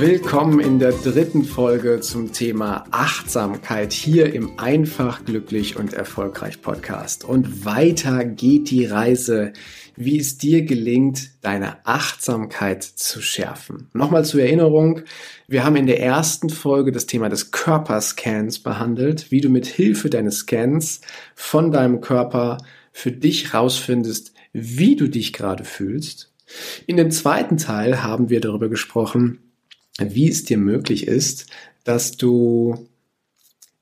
Willkommen in der dritten Folge zum Thema Achtsamkeit hier im Einfach, glücklich und erfolgreich Podcast. Und weiter geht die Reise, wie es dir gelingt, deine Achtsamkeit zu schärfen. Nochmal zur Erinnerung, wir haben in der ersten Folge das Thema des Körperscans behandelt, wie du mit Hilfe deines Scans von deinem Körper für dich rausfindest, wie du dich gerade fühlst. In dem zweiten Teil haben wir darüber gesprochen, wie es dir möglich ist, dass du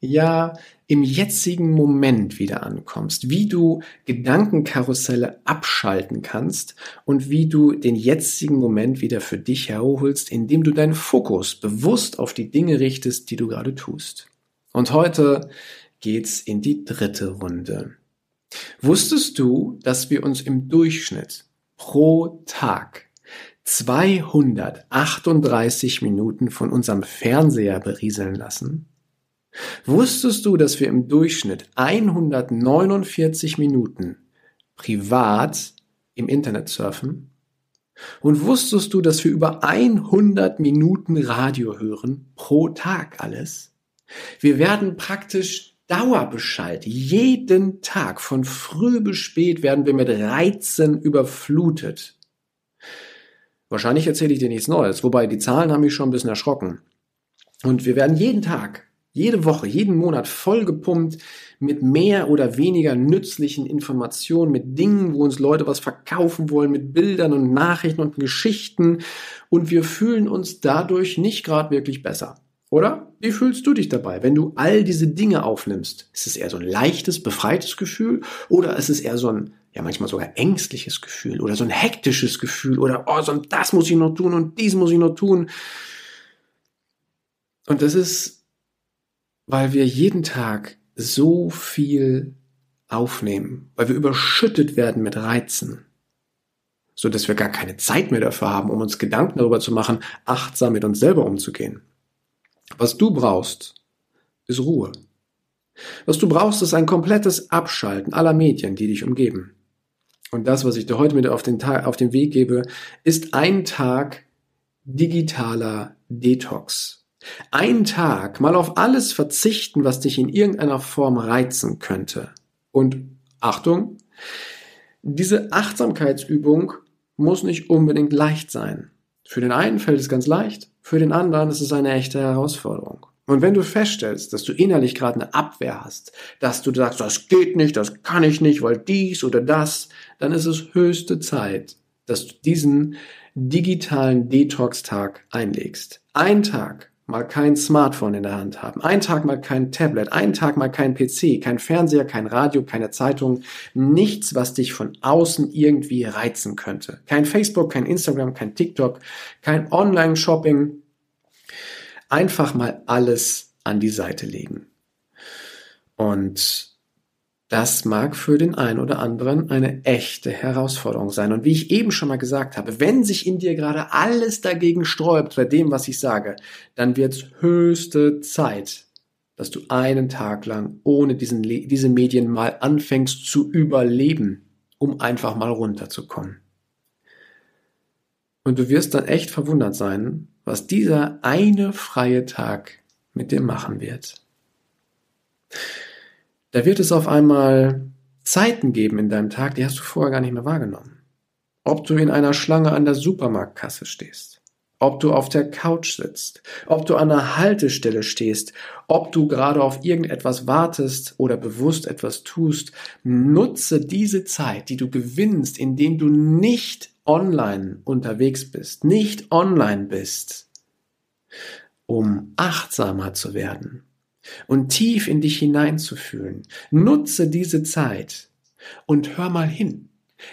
ja im jetzigen Moment wieder ankommst, wie du Gedankenkarusselle abschalten kannst und wie du den jetzigen Moment wieder für dich herholst, indem du deinen Fokus bewusst auf die Dinge richtest, die du gerade tust. Und heute geht's in die dritte Runde. Wusstest du, dass wir uns im Durchschnitt pro Tag 238 Minuten von unserem Fernseher berieseln lassen? Wusstest du, dass wir im Durchschnitt 149 Minuten privat im Internet surfen? Und wusstest du, dass wir über 100 Minuten Radio hören pro Tag alles? Wir werden praktisch Dauerbescheid. Jeden Tag von früh bis spät werden wir mit Reizen überflutet. Wahrscheinlich erzähle ich dir nichts Neues, wobei die Zahlen haben mich schon ein bisschen erschrocken. Und wir werden jeden Tag, jede Woche, jeden Monat vollgepumpt mit mehr oder weniger nützlichen Informationen, mit Dingen, wo uns Leute was verkaufen wollen, mit Bildern und Nachrichten und Geschichten. Und wir fühlen uns dadurch nicht gerade wirklich besser. Oder? Wie fühlst du dich dabei, wenn du all diese Dinge aufnimmst? Ist es eher so ein leichtes, befreites Gefühl oder ist es eher so ein ja manchmal sogar ängstliches Gefühl oder so ein hektisches Gefühl oder oh, so das muss ich noch tun und dies muss ich noch tun. Und das ist, weil wir jeden Tag so viel aufnehmen, weil wir überschüttet werden mit Reizen, so dass wir gar keine Zeit mehr dafür haben, um uns Gedanken darüber zu machen, achtsam mit uns selber umzugehen. Was du brauchst, ist Ruhe. Was du brauchst, ist ein komplettes Abschalten aller Medien, die dich umgeben. Und das, was ich dir heute mit auf den, Tag, auf den Weg gebe, ist ein Tag digitaler Detox. Ein Tag mal auf alles verzichten, was dich in irgendeiner Form reizen könnte. Und Achtung, diese Achtsamkeitsübung muss nicht unbedingt leicht sein. Für den einen fällt es ganz leicht, für den anderen ist es eine echte Herausforderung. Und wenn du feststellst, dass du innerlich gerade eine Abwehr hast, dass du sagst, das geht nicht, das kann ich nicht, weil dies oder das, dann ist es höchste Zeit, dass du diesen digitalen Detox-Tag einlegst. Ein Tag mal kein Smartphone in der Hand haben, ein Tag mal kein Tablet, ein Tag mal kein PC, kein Fernseher, kein Radio, keine Zeitung, nichts, was dich von außen irgendwie reizen könnte. Kein Facebook, kein Instagram, kein TikTok, kein Online-Shopping, einfach mal alles an die Seite legen. Und das mag für den einen oder anderen eine echte Herausforderung sein. Und wie ich eben schon mal gesagt habe, wenn sich in dir gerade alles dagegen sträubt bei dem, was ich sage, dann wird es höchste Zeit, dass du einen Tag lang ohne diesen, diese Medien mal anfängst zu überleben, um einfach mal runterzukommen. Und du wirst dann echt verwundert sein, was dieser eine freie Tag mit dir machen wird. Da wird es auf einmal Zeiten geben in deinem Tag, die hast du vorher gar nicht mehr wahrgenommen. Ob du in einer Schlange an der Supermarktkasse stehst, ob du auf der Couch sitzt, ob du an einer Haltestelle stehst, ob du gerade auf irgendetwas wartest oder bewusst etwas tust, nutze diese Zeit, die du gewinnst, indem du nicht online unterwegs bist, nicht online bist, um achtsamer zu werden und tief in dich hineinzufühlen. Nutze diese Zeit und hör mal hin.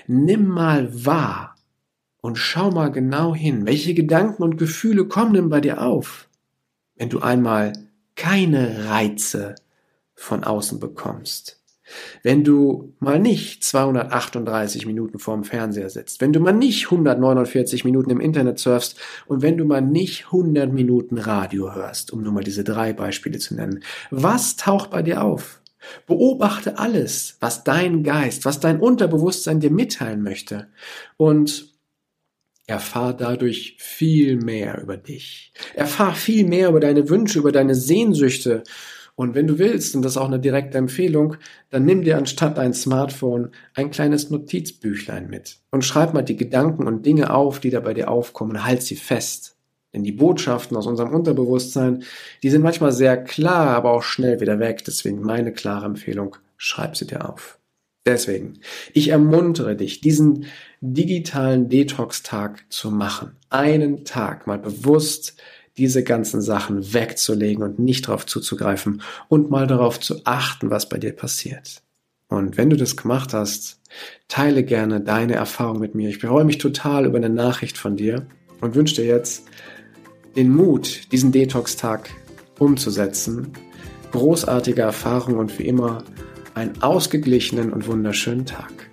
Nimm mal wahr und schau mal genau hin. Welche Gedanken und Gefühle kommen denn bei dir auf, wenn du einmal keine Reize von außen bekommst? Wenn du mal nicht 238 Minuten vorm Fernseher sitzt, wenn du mal nicht 149 Minuten im Internet surfst und wenn du mal nicht 100 Minuten Radio hörst, um nur mal diese drei Beispiele zu nennen. Was taucht bei dir auf? Beobachte alles, was dein Geist, was dein Unterbewusstsein dir mitteilen möchte und erfahr dadurch viel mehr über dich. Erfahr viel mehr über deine Wünsche, über deine Sehnsüchte und wenn du willst, und das ist auch eine direkte Empfehlung, dann nimm dir anstatt dein Smartphone ein kleines Notizbüchlein mit und schreib mal die Gedanken und Dinge auf, die da bei dir aufkommen, halt sie fest. Denn die Botschaften aus unserem Unterbewusstsein, die sind manchmal sehr klar, aber auch schnell wieder weg. Deswegen meine klare Empfehlung, schreib sie dir auf. Deswegen, ich ermuntere dich, diesen digitalen Detox-Tag zu machen. Einen Tag mal bewusst diese ganzen Sachen wegzulegen und nicht darauf zuzugreifen und mal darauf zu achten, was bei dir passiert. Und wenn du das gemacht hast, teile gerne deine Erfahrung mit mir. Ich freue mich total über eine Nachricht von dir und wünsche dir jetzt den Mut, diesen Detox-Tag umzusetzen. Großartige Erfahrung und wie immer einen ausgeglichenen und wunderschönen Tag.